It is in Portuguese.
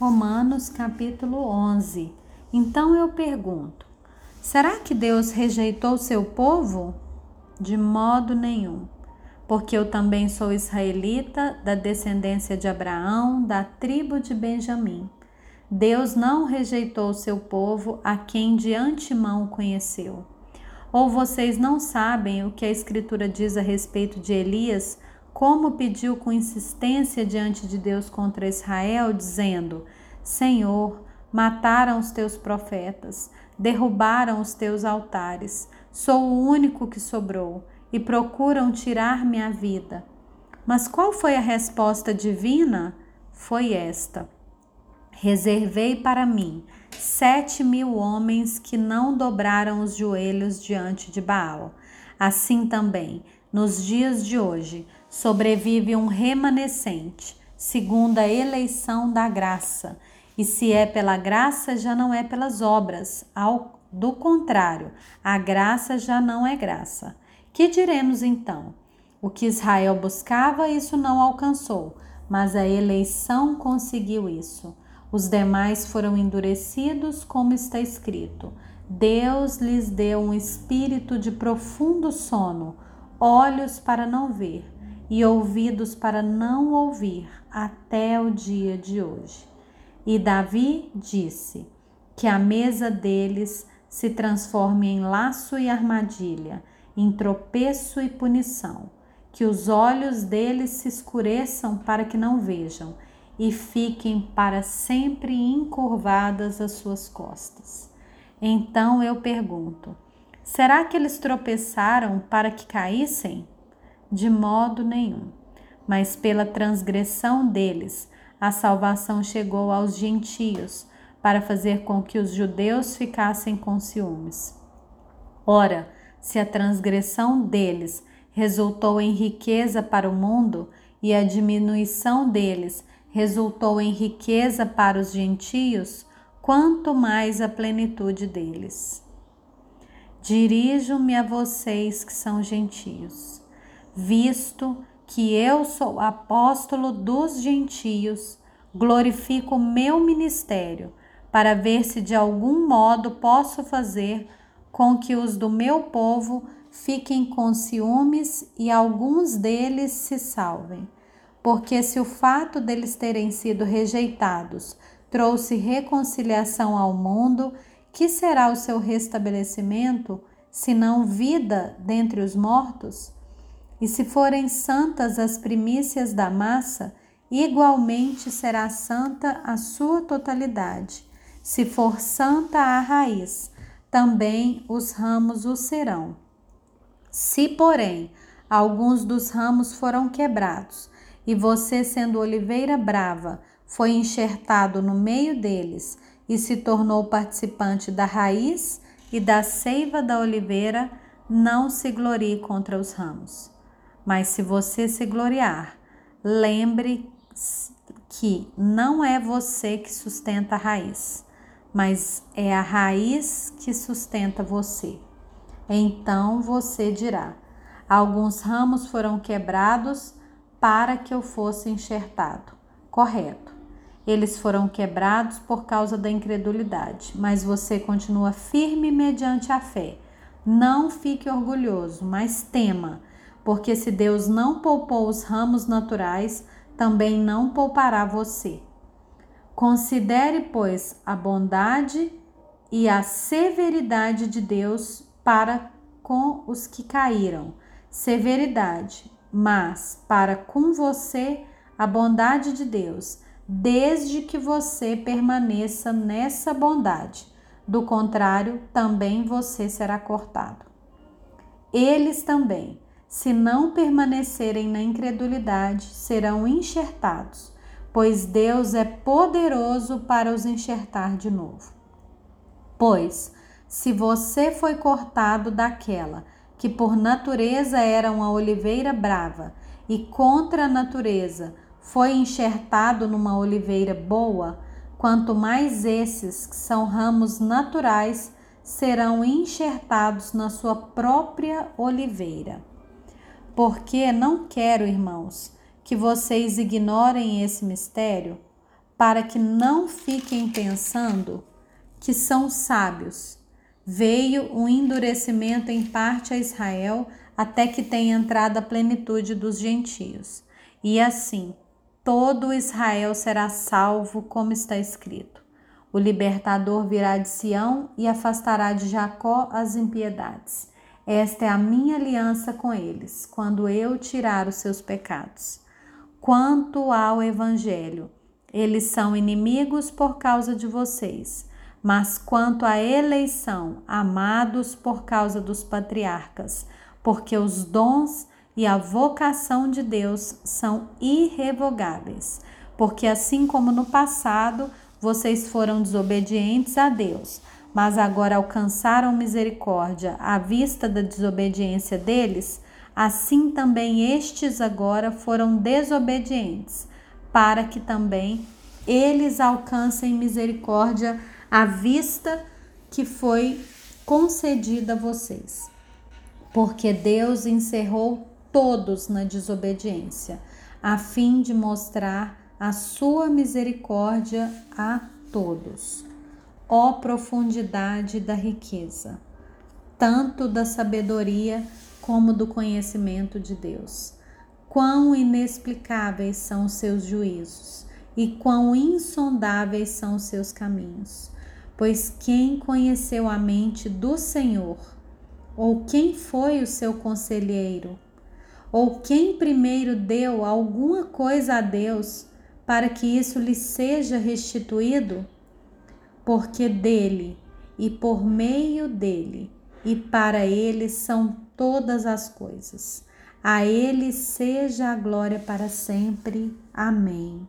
Romanos capítulo 11. Então eu pergunto: será que Deus rejeitou seu povo? De modo nenhum, porque eu também sou israelita, da descendência de Abraão, da tribo de Benjamim. Deus não rejeitou seu povo a quem de antemão conheceu. Ou vocês não sabem o que a Escritura diz a respeito de Elias? Como pediu com insistência diante de Deus contra Israel, dizendo: Senhor, mataram os teus profetas, derrubaram os teus altares, sou o único que sobrou e procuram tirar minha vida. Mas qual foi a resposta divina? Foi esta: Reservei para mim sete mil homens que não dobraram os joelhos diante de Baal. Assim também, nos dias de hoje, sobrevive um remanescente, segundo a eleição da graça. E se é pela graça, já não é pelas obras. Ao, do contrário, a graça já não é graça. Que diremos então? O que Israel buscava, isso não alcançou, mas a eleição conseguiu isso. Os demais foram endurecidos, como está escrito. Deus lhes deu um espírito de profundo sono, olhos para não ver e ouvidos para não ouvir até o dia de hoje. E Davi disse: Que a mesa deles se transforme em laço e armadilha, em tropeço e punição, que os olhos deles se escureçam para que não vejam, e fiquem para sempre encurvadas as suas costas. Então eu pergunto: será que eles tropeçaram para que caíssem? De modo nenhum. Mas pela transgressão deles, a salvação chegou aos gentios, para fazer com que os judeus ficassem com ciúmes. Ora, se a transgressão deles resultou em riqueza para o mundo, e a diminuição deles resultou em riqueza para os gentios, quanto mais a plenitude deles. Dirijo-me a vocês que são gentios visto que eu sou apóstolo dos gentios, glorifico o meu ministério, para ver se de algum modo posso fazer com que os do meu povo fiquem com ciúmes e alguns deles se salvem. Porque se o fato deles terem sido rejeitados trouxe reconciliação ao mundo, que será o seu restabelecimento, se não vida dentre os mortos? E se forem santas as primícias da massa, igualmente será santa a sua totalidade. Se for santa a raiz, também os ramos o serão. Se, porém, alguns dos ramos foram quebrados, e você, sendo oliveira brava, foi enxertado no meio deles e se tornou participante da raiz e da seiva da oliveira, não se glorie contra os ramos. Mas se você se gloriar, lembre que não é você que sustenta a raiz, mas é a raiz que sustenta você. Então você dirá: alguns ramos foram quebrados para que eu fosse enxertado. Correto. Eles foram quebrados por causa da incredulidade, mas você continua firme mediante a fé. Não fique orgulhoso, mas tema porque se Deus não poupou os ramos naturais, também não poupará você. Considere, pois, a bondade e a severidade de Deus para com os que caíram. Severidade, mas para com você a bondade de Deus, desde que você permaneça nessa bondade. Do contrário, também você será cortado. Eles também se não permanecerem na incredulidade, serão enxertados, pois Deus é poderoso para os enxertar de novo. Pois, se você foi cortado daquela que por natureza era uma oliveira brava e contra a natureza foi enxertado numa oliveira boa, quanto mais esses, que são ramos naturais, serão enxertados na sua própria oliveira. Porque não quero, irmãos, que vocês ignorem esse mistério. para que não fiquem pensando que são sábios. Veio um endurecimento em parte a Israel até que tenha entrado a plenitude dos gentios. E assim, todo Israel será salvo, como está escrito. O libertador virá de Sião e afastará de Jacó as impiedades. Esta é a minha aliança com eles, quando eu tirar os seus pecados. Quanto ao Evangelho, eles são inimigos por causa de vocês, mas quanto à eleição, amados por causa dos patriarcas, porque os dons e a vocação de Deus são irrevogáveis. Porque assim como no passado vocês foram desobedientes a Deus, mas agora alcançaram misericórdia à vista da desobediência deles, assim também estes agora foram desobedientes, para que também eles alcancem misericórdia à vista que foi concedida a vocês porque Deus encerrou todos na desobediência, a fim de mostrar a sua misericórdia a todos. Ó profundidade da riqueza, tanto da sabedoria como do conhecimento de Deus. Quão inexplicáveis são os seus juízos e quão insondáveis são os seus caminhos. Pois quem conheceu a mente do Senhor ou quem foi o seu conselheiro? Ou quem primeiro deu alguma coisa a Deus para que isso lhe seja restituído? Porque dele e por meio dele e para ele são todas as coisas. A ele seja a glória para sempre. Amém.